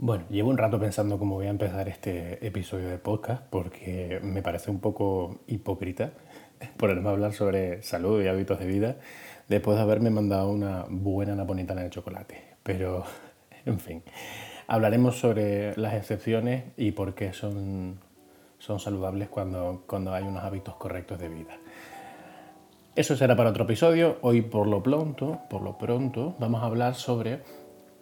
Bueno, llevo un rato pensando cómo voy a empezar este episodio de podcast porque me parece un poco hipócrita ponerme a hablar sobre salud y hábitos de vida después de haberme mandado una buena napolitana de chocolate. Pero, en fin, hablaremos sobre las excepciones y por qué son, son saludables cuando, cuando hay unos hábitos correctos de vida. Eso será para otro episodio. Hoy por lo pronto, por lo pronto, vamos a hablar sobre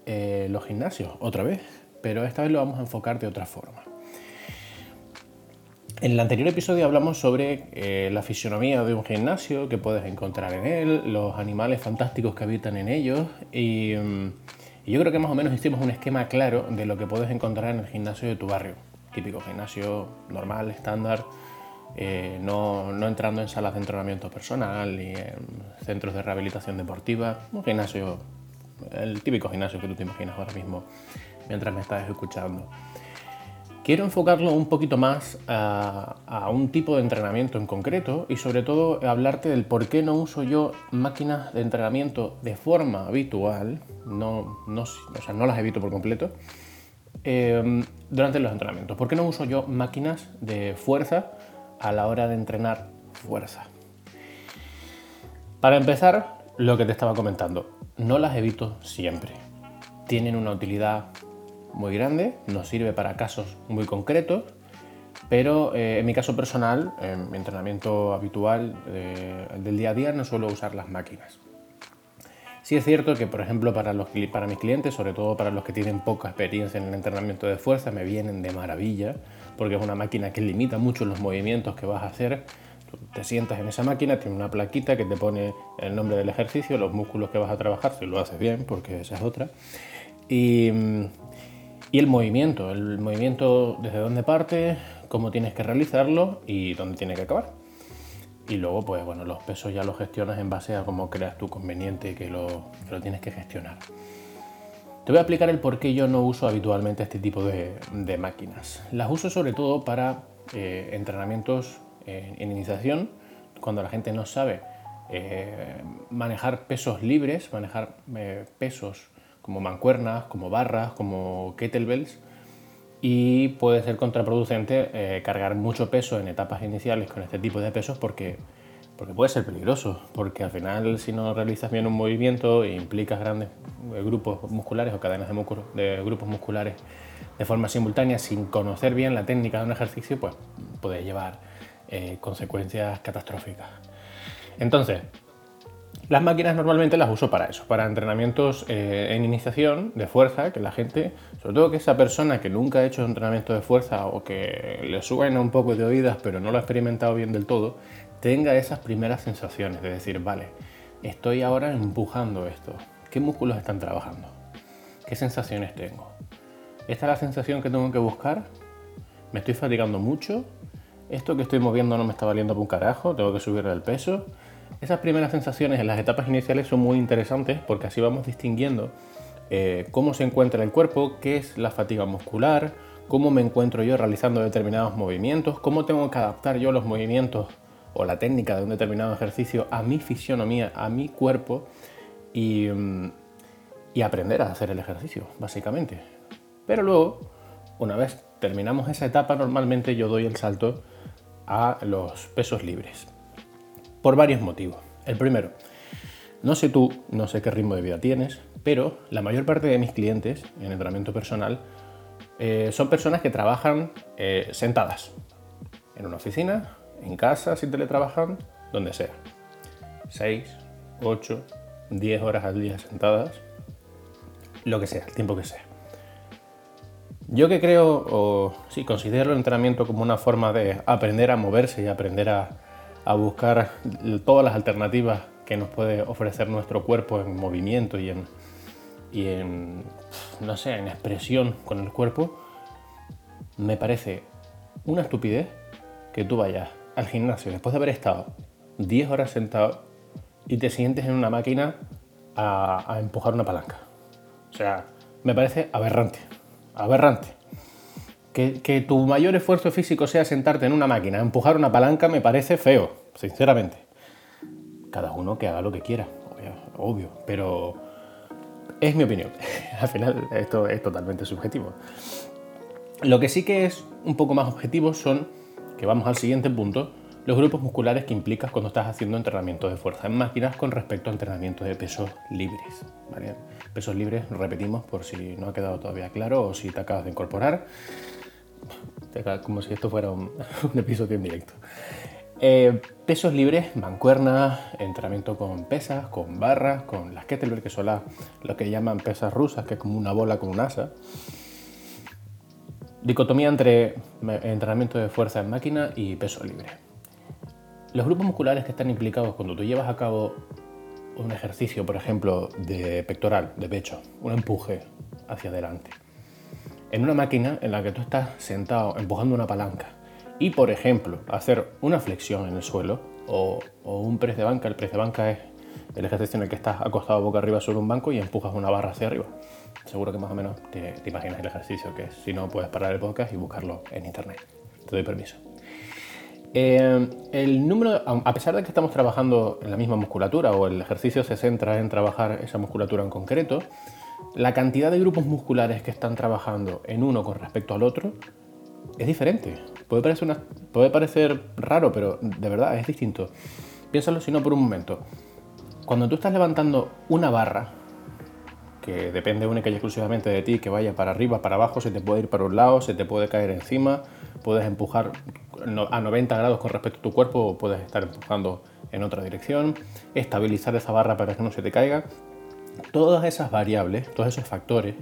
eh, los gimnasios, otra vez pero esta vez lo vamos a enfocar de otra forma. En el anterior episodio hablamos sobre eh, la fisionomía de un gimnasio que puedes encontrar en él, los animales fantásticos que habitan en ellos y, mm, yo creo que más o menos hicimos un esquema claro de lo que puedes encontrar en el gimnasio de tu barrio. Típico gimnasio normal, estándar, eh, no, no, entrando en salas de entrenamiento personal ni en centros de rehabilitación deportiva. Un gimnasio, el típico gimnasio que tú te imaginas ahora mismo mientras me estás escuchando. Quiero enfocarlo un poquito más a, un tipo de entrenamiento en concreto y sobre todo hablarte del por qué no uso yo máquinas de entrenamiento de forma habitual, no, no, o sea, no las evito por completo, em, durante los entrenamientos. ¿Por qué no uso yo máquinas de fuerza a la hora de entrenar fuerza? Para empezar, lo que te estaba comentando, no las evito siempre. Tienen una utilidad muy grande, nos sirve para casos muy concretos, pero eh, en mi caso personal, en mi entrenamiento habitual del día a día, no suelo usar las máquinas. Sí es cierto que, por ejemplo, para, los, para mis clientes, sobre todo para los que tienen poca experiencia en el entrenamiento de fuerza, me vienen de maravilla, porque es una máquina que limita mucho los movimientos que vas a hacer. Te sientas en esa máquina, tiene una plaquita que te pone el nombre del ejercicio, los músculos que vas a trabajar, si lo haces bien, porque esa es otra. Y, y el movimiento, el movimiento desde dónde parte, cómo tienes que realizarlo y dónde tiene que acabar. Y luego, pues bueno, los pesos ya los gestionas en base a cómo creas tú conveniente que lo, que lo tienes que gestionar. Te voy a explicar el por qué yo no uso habitualmente este tipo de, máquinas. Las uso sobre todo para eh, entrenamientos en iniciación, cuando la gente no sabe eh, manejar pesos libres, manejar eh, pesos como mancuernas, como barras, como kettlebells y puede ser contraproducente eh, cargar mucho peso en etapas iniciales con este tipo de pesos porque, porque puede ser peligroso, porque al final si no realizas bien un movimiento e implicas grandes eh, grupos musculares o cadenas de, de grupos musculares de forma simultánea sin conocer bien la técnica de un ejercicio, pues puede llevar eh, consecuencias catastróficas. Entonces, las máquinas normalmente las uso para eso, para entrenamientos eh, en iniciación de fuerza, que la gente, sobre todo que esa persona que nunca ha hecho entrenamiento de fuerza o que le suena un poco de oídas pero no lo ha experimentado bien del todo, tenga esas primeras sensaciones de decir, vale, estoy ahora empujando esto, ¿qué músculos están trabajando? ¿Qué sensaciones tengo? ¿Esta es la sensación que tengo que buscar? ¿Me estoy fatigando mucho? ¿Esto que estoy moviendo no me está valiendo por un carajo? ¿Tengo que subir el peso? Esas primeras sensaciones en las etapas iniciales son muy interesantes porque así vamos distinguiendo eh, cómo se encuentra el cuerpo, qué es la fatiga muscular, cómo me encuentro yo realizando determinados movimientos, cómo tengo que adaptar yo los movimientos o la técnica de un determinado ejercicio a mi fisionomía, a mi cuerpo y, mm, y aprender a hacer el ejercicio, básicamente. Pero luego, una vez terminamos esa etapa, normalmente yo doy el salto a los pesos libres por varios motivos. El primero, no sé tú, no sé qué ritmo de vida tienes, pero la mayor parte de mis clientes en entrenamiento personal eh, son personas que trabajan eh, sentadas, en una oficina, en casa, si teletrabajan, donde sea. 6, 8, 10 horas al día sentadas, lo que sea, el tiempo que sea. Yo que creo, o sí, considero el entrenamiento como una forma de aprender a moverse y aprender a, a buscar todas las alternativas que nos puede ofrecer nuestro cuerpo en movimiento y en, y en, no sé, en expresión con el cuerpo, me parece una estupidez que tú vayas al gimnasio después de haber estado 10 horas sentado y te sientes en una máquina a, a empujar una palanca. O sea, me parece aberrante, aberrante. Que, tu mayor esfuerzo físico sea sentarte en una máquina, empujar una palanca, me parece feo, sinceramente. Cada uno que haga lo que quiera, obvio, pero, es mi opinión. Al final esto es totalmente subjetivo. Lo que sí que es un poco más objetivo son, que vamos al siguiente punto, los grupos musculares que implicas cuando estás haciendo entrenamiento de fuerza en máquinas con respecto a entrenamiento de pesos libres. Pesos libres, repetimos por si no ha quedado todavía claro o si te acabas de incorporar, como si esto fuera un, episodio en directo. Eh, pesos libres, mancuernas, entrenamiento con pesas, con barras, con las kettlebell, que son las, que llaman pesas rusas, que es como una bola con un asa. Dicotomía entre entrenamiento de fuerza en máquina y peso libre. Los grupos musculares que están implicados cuando tú llevas a cabo un ejercicio, por ejemplo, de pectoral, de pecho, un empuje hacia adelante, en una máquina en la que tú estás sentado empujando una palanca y, por ejemplo, hacer una flexión en el suelo o, un press de banca, el press de banca es el ejercicio en el que estás acostado boca arriba sobre un banco y empujas una barra hacia arriba. Seguro que más o menos te, imaginas el ejercicio que. Si no, puedes parar el podcast y buscarlo en internet. Te doy permiso. Eh, el número, a pesar de que estamos trabajando en la misma musculatura o el ejercicio se centra en trabajar esa musculatura en concreto, la cantidad de grupos musculares que están trabajando en uno con respecto al otro es diferente. Puede parecer, raro, pero de verdad es distinto. Piénsalo si no por un momento. Cuando tú estás levantando una barra, que depende única y exclusivamente de ti, que vaya para arriba, para abajo, se te puede ir para un lado, se te puede caer encima, puedes empujar a 90 grados con respecto a tu cuerpo o puedes estar empujando en otra dirección, estabilizar esa barra para que no se te caiga. Todas esas variables, todos esos factores,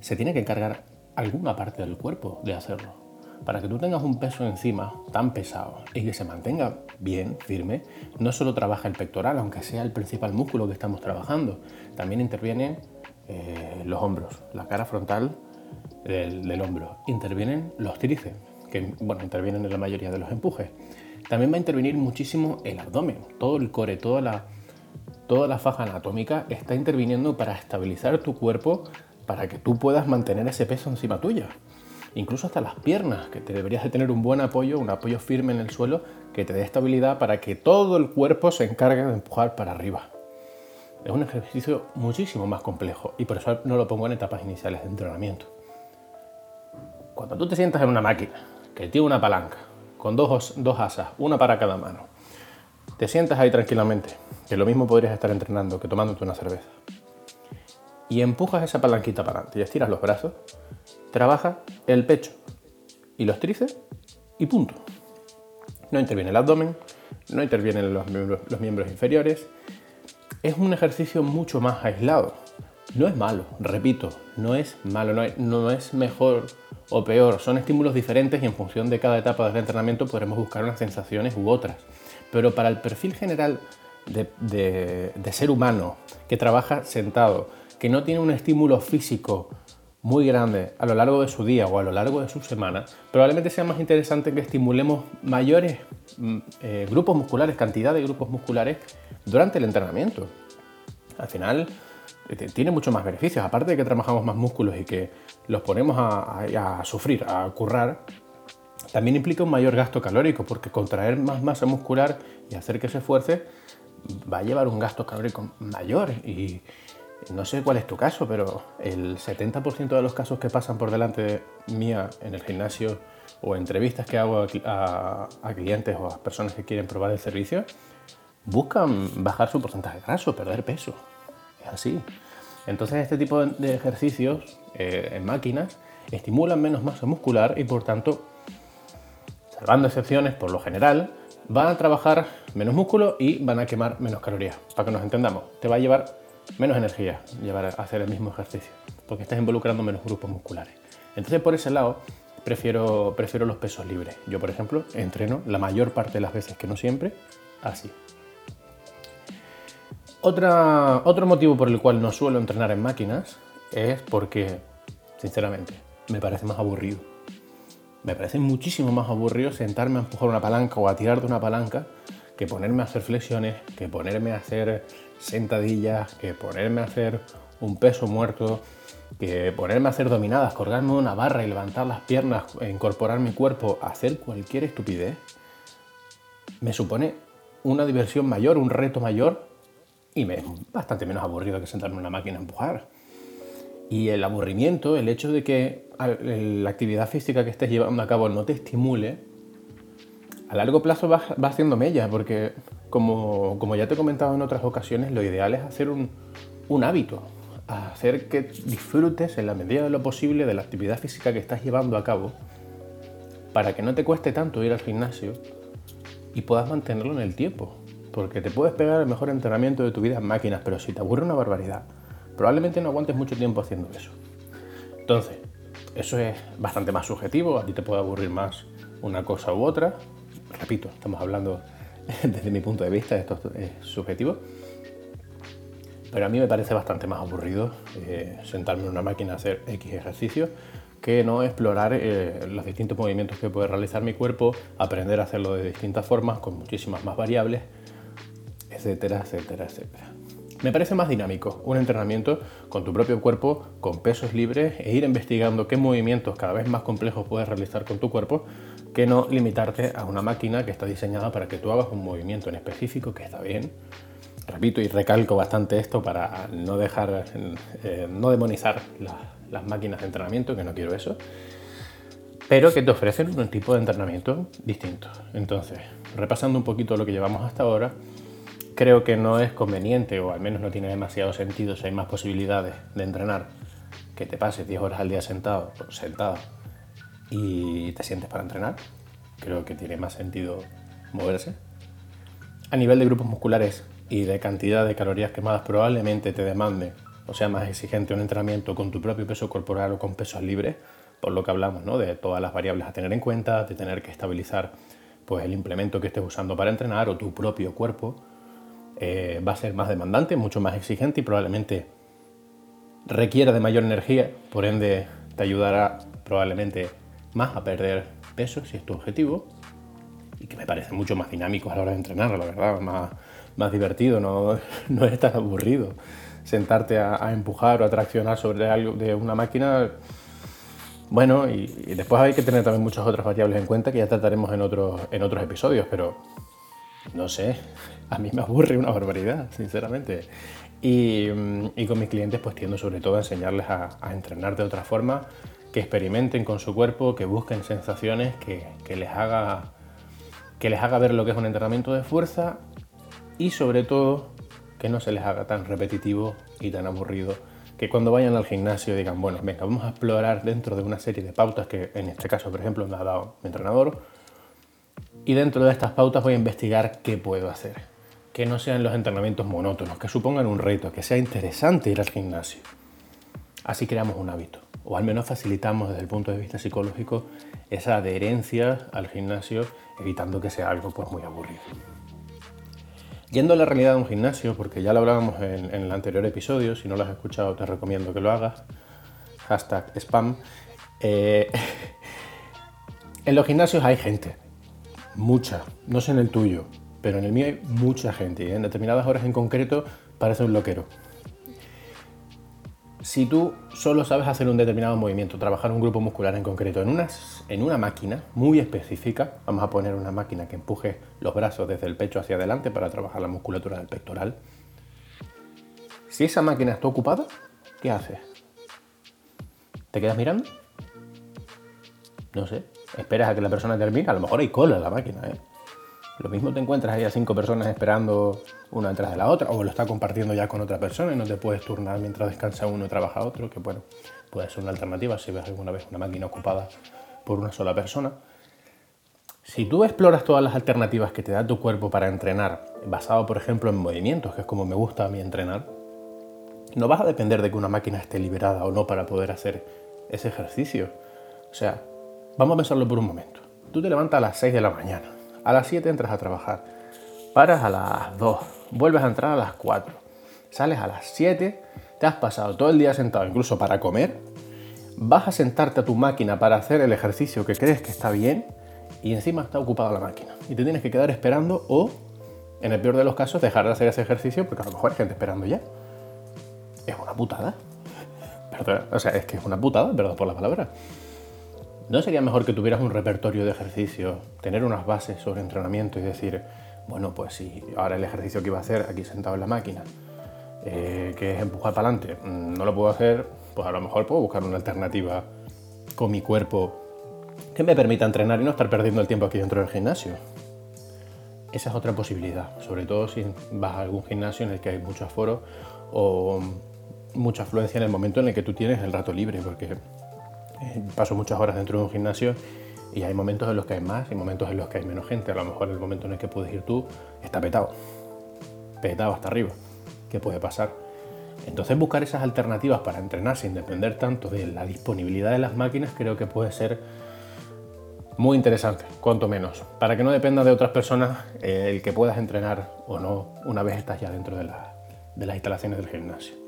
se tiene que encargar alguna parte del cuerpo de hacerlo. Para que tú tengas un peso encima tan pesado y que se mantenga bien, firme, no solo trabaja el pectoral, aunque sea el principal músculo que estamos trabajando, también intervienen eh, los hombros, la cara frontal del, hombro, intervienen los tríceps, que bueno, intervienen en la mayoría de los empujes. También va a intervenir muchísimo el abdomen, todo el core, toda la, toda la faja anatómica está interviniendo para estabilizar tu cuerpo para que tú puedas mantener ese peso encima tuya. Incluso hasta las piernas, que te deberías de tener un buen apoyo, un apoyo firme en el suelo que te dé estabilidad para que todo el cuerpo se encargue de empujar para arriba. Es un ejercicio muchísimo más complejo y por eso no lo pongo en etapas iniciales de entrenamiento. Cuando tú te sientas en una máquina que tiene una palanca con dos, dos asas, una para cada mano, te sientas ahí tranquilamente, que lo mismo podrías estar entrenando que tomándote una cerveza y empujas esa palanquita para adelante y estiras los brazos, trabaja el pecho y los tríceps y punto. No interviene el abdomen, no intervienen los miembros, inferiores. Es un ejercicio mucho más aislado. No es malo, repito, no es malo, no es, no es mejor o peor. Son estímulos diferentes y en función de cada etapa del entrenamiento podremos buscar unas sensaciones u otras. Pero para el perfil general de ser humano que trabaja sentado, que no tiene un estímulo físico muy grande a lo largo de su día o a lo largo de su semana, probablemente sea más interesante que estimulemos mayores mm, eh, grupos musculares, cantidad de grupos musculares durante el entrenamiento. Al final eh, tiene muchos más beneficios, aparte de que trabajamos más músculos y que los ponemos a, a sufrir, a currar, también implica un mayor gasto calórico, porque contraer más masa muscular y hacer que se esfuerce va a llevar un gasto calórico mayor y, no sé cuál es tu caso, pero el 70% de los casos que pasan por delante mía en el gimnasio o entrevistas que hago a, clientes o a personas que quieren probar el servicio, buscan bajar su porcentaje graso, perder peso. Es así. Entonces este tipo de ejercicios eh, en máquinas estimulan menos masa muscular y por tanto, salvando excepciones por lo general, van a trabajar menos músculo y van a quemar menos calorías. Para que nos entendamos, te va a llevar menos energía llevar a hacer el mismo ejercicio, porque estás involucrando menos grupos musculares. Entonces, por ese lado, prefiero, prefiero los pesos libres. Yo, por ejemplo, entreno la mayor parte de las veces, que no siempre, así. Otra, otro motivo por el cual no suelo entrenar en máquinas es porque, sinceramente, me parece más aburrido. Me parece muchísimo más aburrido sentarme a empujar una palanca o a tirar de una palanca que ponerme a hacer flexiones, que ponerme a hacer sentadillas, que ponerme a hacer un peso muerto, que ponerme a hacer dominadas, colgarme una barra y levantar las piernas, incorporar mi cuerpo, hacer cualquier estupidez, me supone una diversión mayor, un reto mayor y me es bastante menos aburrido que sentarme en una máquina a empujar. Y el aburrimiento, el hecho de que la actividad física que estés llevando a cabo no te estimule, a largo plazo va, haciendo mella, porque como, como, ya te he comentado en otras ocasiones, lo ideal es hacer un, un hábito, hacer que disfrutes en la medida de lo posible de la actividad física que estás llevando a cabo, para que no te cueste tanto ir al gimnasio y puedas mantenerlo en el tiempo. Porque te puedes pegar el mejor entrenamiento de tu vida en máquinas, pero si te aburre una barbaridad, probablemente no aguantes mucho tiempo haciendo eso. Entonces, eso es bastante más subjetivo, a ti te puede aburrir más una cosa u otra. Repito, estamos hablando desde mi punto de vista, esto es subjetivo. Pero a mí me parece bastante más aburrido eh, sentarme en una máquina a hacer X ejercicio que no explorar eh, los distintos movimientos que puede realizar mi cuerpo, aprender a hacerlo de distintas formas, con muchísimas más variables, etcétera, etcétera, etcétera. Me parece más dinámico un entrenamiento con tu propio cuerpo, con pesos libres e ir investigando qué movimientos cada vez más complejos puedes realizar con tu cuerpo que no limitarte a una máquina que está diseñada para que tú hagas un movimiento en específico que está bien. Repito y recalco bastante esto para no dejar, eh, no demonizar las máquinas de entrenamiento, que no quiero eso, pero que te ofrecen un tipo de entrenamiento distinto. Entonces, repasando un poquito lo que llevamos hasta ahora, creo que no es conveniente, o al menos no tiene demasiado sentido si hay más posibilidades de entrenar, que te pases 10 horas al día sentado, sentado y te sientes para entrenar. Creo que tiene más sentido moverse. A nivel de grupos musculares y de cantidad de calorías quemadas, probablemente te demande, o sea, más exigente un entrenamiento con tu propio peso corporal o con pesos libres, por lo que hablamos, ¿no? De todas las variables a tener en cuenta, de tener que estabilizar pues, el implemento que estés usando para entrenar o tu propio cuerpo eh, va a ser más demandante, mucho más exigente y probablemente requiera de mayor energía, por ende te ayudará probablemente más a perder peso si es tu objetivo y que me parece mucho más dinámico a la hora de entrenar, la verdad, más, más divertido, no, no es tan aburrido sentarte a, empujar o a traccionar sobre algo de una máquina. Bueno, y, después hay que tener también muchas otras variables en cuenta que ya trataremos en otros, en otros episodios, pero no sé, a mí me aburre una barbaridad, sinceramente. Y, con mis clientes pues tiendo sobre todo a enseñarles a, entrenar de otra forma, que experimenten con su cuerpo, que busquen sensaciones, que, les haga, que les haga ver lo que es un entrenamiento de fuerza y sobre todo que no se les haga tan repetitivo y tan aburrido que cuando vayan al gimnasio digan, bueno, venga, vamos a explorar dentro de una serie de pautas que en este caso, por ejemplo, me ha dado mi entrenador, y dentro de estas pautas voy a investigar qué puedo hacer. Que no sean los entrenamientos monótonos, que supongan un reto, que sea interesante ir al gimnasio. Así creamos un hábito, o al menos facilitamos desde el punto de vista psicológico esa adherencia al gimnasio, evitando que sea algo pues, muy aburrido. Yendo a la realidad de un gimnasio, porque ya lo hablábamos en, el anterior episodio, si no lo has escuchado te recomiendo que lo hagas, hashtag spam. Eh, en los gimnasios hay gente, Mucha, no sé en el tuyo, pero en el mío hay mucha gente y en determinadas horas en concreto parece un loquero. Si tú solo sabes hacer un determinado movimiento, trabajar un grupo muscular en concreto en una, en una máquina muy específica, vamos a poner una máquina que empuje los brazos desde el pecho hacia adelante para trabajar la musculatura del pectoral. Si esa máquina está ocupada, ¿qué haces? ¿Te quedas mirando? No sé, esperas a que la persona termine, a lo mejor hay cola en la máquina. ¿eh? Lo mismo te encuentras ahí a cinco personas esperando una detrás de la otra, o lo está compartiendo ya con otra persona y no te puedes turnar mientras descansa uno y trabaja otro, que bueno, puede ser una alternativa si ves alguna vez una máquina ocupada por una sola persona. Si tú exploras todas las alternativas que te da tu cuerpo para entrenar, basado por ejemplo en movimientos, que es como me gusta a mí entrenar, no vas a depender de que una máquina esté liberada o no para poder hacer ese ejercicio. O sea, Vamos a pensarlo por un momento. Tú te levantas a las 6 de la mañana, a las 7 entras a trabajar, paras a las 2, vuelves a entrar a las 4, sales a las 7, te has pasado todo el día sentado incluso para comer, vas a sentarte a tu máquina para hacer el ejercicio que crees que está bien y encima está ocupada la máquina y te tienes que quedar esperando o, en el peor de los casos, dejar de hacer ese ejercicio porque a lo mejor hay gente esperando ya. Es una putada. o sea, es que es una putada, perdón por la palabra. ¿No sería mejor que tuvieras un repertorio de ejercicios, tener unas bases sobre entrenamiento y decir, Bueno, pues si ahora el ejercicio que iba a hacer aquí sentado en la máquina, eh, que es empujar para adelante, mm, no lo puedo hacer, pues a lo mejor puedo buscar una alternativa con mi cuerpo que me permita entrenar y no estar perdiendo el tiempo aquí dentro del gimnasio. Esa es otra posibilidad, sobre todo si vas a algún gimnasio en el que hay mucho aforo o mucha afluencia en el momento en el que tú tienes el rato libre, porque paso muchas horas dentro de un gimnasio y hay momentos en los que hay más y momentos en los que hay menos gente. A lo mejor el momento en el que puedes ir tú está petado, petado hasta arriba. ¿Qué puede pasar? Entonces buscar esas alternativas para entrenar sin depender tanto de la disponibilidad de las máquinas creo que puede ser muy interesante, cuanto menos, para que no dependa de otras personas eh, el que puedas entrenar o no una vez estás ya dentro de, de las instalaciones del gimnasio.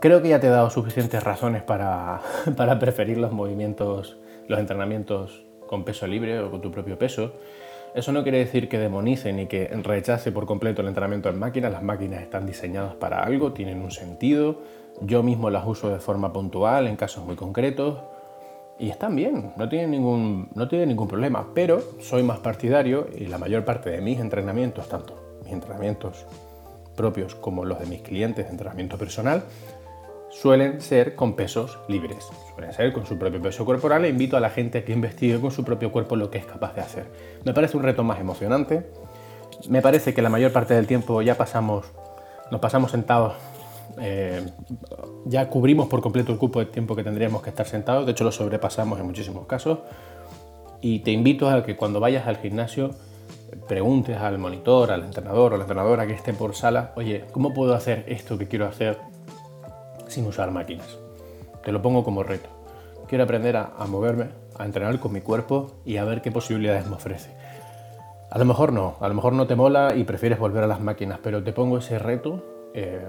Creo que ya te he dado suficientes razones para, preferir los movimientos, los entrenamientos con peso libre o con tu propio peso. Eso no quiere decir que demonice ni que rechace por completo el entrenamiento en máquinas. Las máquinas están diseñadas para algo, tienen un sentido. Yo mismo las uso de forma puntual en casos muy concretos y están bien, no tienen ningún, no tienen ningún problema. Pero soy más partidario y la mayor parte de mis entrenamientos, tanto mis entrenamientos propios como los de mis clientes de entrenamiento personal, suelen ser con pesos libres, suelen ser con su propio peso corporal e invito a la gente a que investigue con su propio cuerpo lo que es capaz de hacer. Me parece un reto más emocionante, me parece que la mayor parte del tiempo ya pasamos, nos pasamos sentados, eh, ya cubrimos por completo el cupo de tiempo que tendríamos que estar sentados, de hecho lo sobrepasamos en muchísimos casos. Y te invito a que cuando vayas al gimnasio preguntes al monitor, al entrenador o la entrenadora que esté por sala, oye, ¿cómo puedo hacer esto que quiero hacer sin usar máquinas. Te lo pongo como reto. Quiero aprender a, moverme, a entrenar con mi cuerpo y a ver qué posibilidades me ofrece. A lo mejor no, a lo mejor no te mola y prefieres volver a las máquinas, pero te pongo ese reto eh,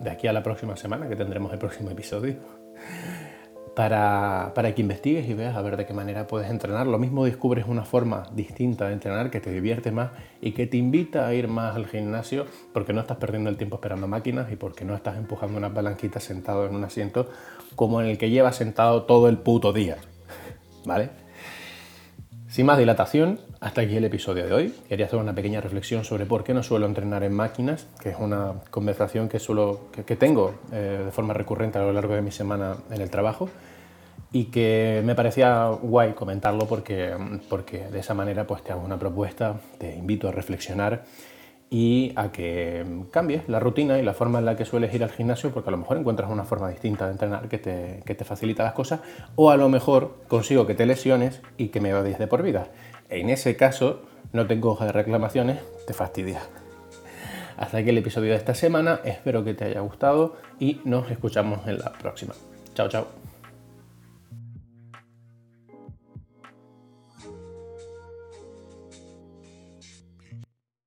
de aquí a la próxima semana, que tendremos el próximo episodio, para, para, que investigues y veas a ver de qué manera puedes entrenar. Lo mismo descubres una forma distinta de entrenar que te divierte más y que te invita a ir más al gimnasio porque no estás perdiendo el tiempo esperando máquinas y porque no estás empujando una palanquita sentado en un asiento como en el que llevas sentado todo el puto día. ¿Vale? Sin más dilatación, hasta aquí el episodio de hoy. Quería hacer una pequeña reflexión sobre por qué no suelo entrenar en máquinas, que es una conversación que, suelo, que, tengo eh, de forma recurrente a lo largo de mi semana en el trabajo y que me parecía guay comentarlo porque, porque de esa manera pues, te hago una propuesta, te invito a reflexionar y a que cambies la rutina y la forma en la que sueles ir al gimnasio, porque a lo mejor encuentras una forma distinta de entrenar que te, que te facilita las cosas, o a lo mejor consigo que te lesiones y que me odies de por vida. En ese caso, no tengo hoja de reclamaciones, te fastidia. Hasta aquí el episodio de esta semana, espero que te haya gustado y nos escuchamos en la próxima. Chao, chao.